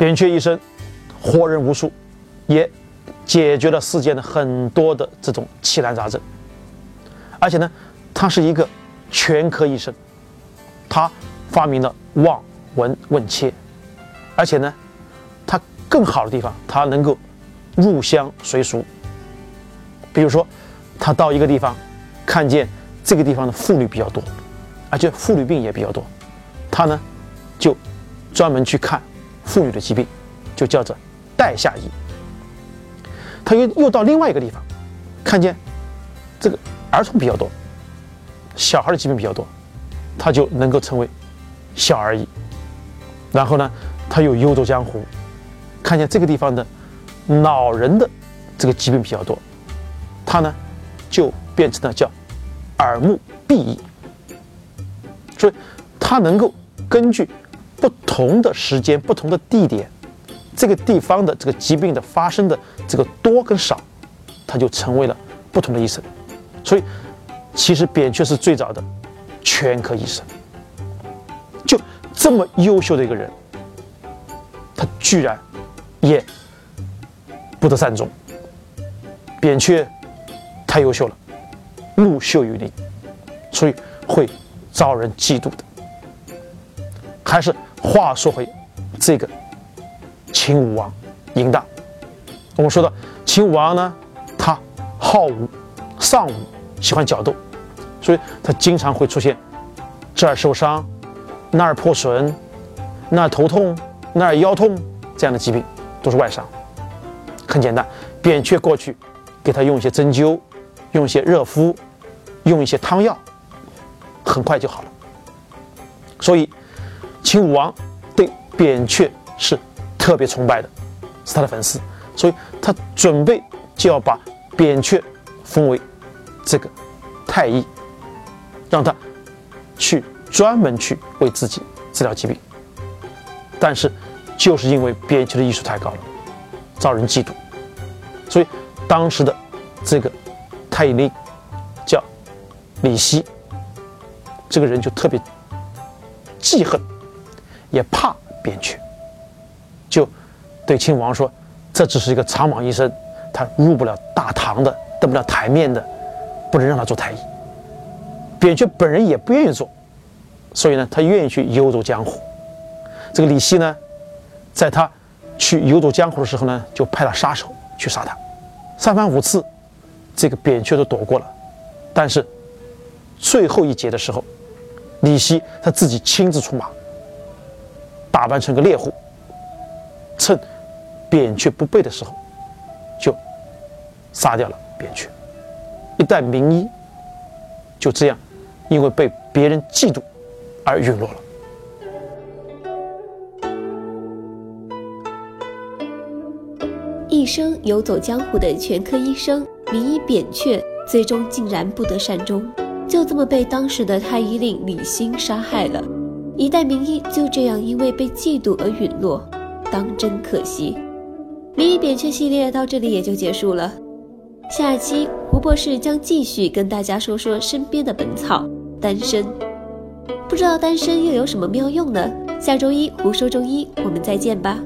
扁鹊一生活人无数，也解决了世间的很多的这种奇难杂症，而且呢，他是一个全科医生，他发明了望闻问切，而且呢，他更好的地方，他能够入乡随俗。比如说，他到一个地方，看见这个地方的妇女比较多，而且妇女病也比较多，他呢就专门去看妇女的疾病，就叫做带下医。他又又到另外一个地方，看见这个儿童比较多，小孩的疾病比较多，他就能够成为小儿医。然后呢，他又游走江湖，看见这个地方的老人的这个疾病比较多。他呢，就变成了叫耳目鼻医，所以他能够根据不同的时间、不同的地点，这个地方的这个疾病的发生的这个多跟少，他就成为了不同的医生。所以，其实扁鹊是最早的全科医生。就这么优秀的一个人，他居然也不得善终。扁鹊。太优秀了，木秀于林，所以会遭人嫉妒的。还是话说回这个秦武王嬴荡，我们说到秦武王呢，他好武，尚武，喜欢角斗，所以他经常会出现这儿受伤，那儿破损，那儿头痛，那儿腰痛这样的疾病，都是外伤。很简单，扁鹊过去给他用一些针灸。用一些热敷，用一些汤药，很快就好了。所以，秦武王对扁鹊是特别崇拜的，是他的粉丝。所以他准备就要把扁鹊封为这个太医，让他去专门去为自己治疗疾病。但是，就是因为扁鹊的医术太高了，遭人嫉妒，所以当时的这个。太医令叫李希，这个人就特别记恨，也怕扁鹊，就对亲王说：“这只是一个草莽医生，他入不了大堂的，登不了台面的，不能让他做太医。”扁鹊本人也不愿意做，所以呢，他愿意去游走江湖。这个李希呢，在他去游走江湖的时候呢，就派了杀手去杀他，三番五次。这个扁鹊都躲过了，但是最后一劫的时候，李希他自己亲自出马，打扮成个猎户，趁扁鹊不备的时候，就杀掉了扁鹊。一代名医就这样，因为被别人嫉妒而陨落了。一生游走江湖的全科医生。名医扁鹊最终竟然不得善终，就这么被当时的太医令李欣杀害了。一代名医就这样因为被嫉妒而陨落，当真可惜。名医扁鹊系列到这里也就结束了。下期胡博士将继续跟大家说说身边的本草丹参，不知道丹参又有什么妙用呢？下周一胡说中医，我们再见吧。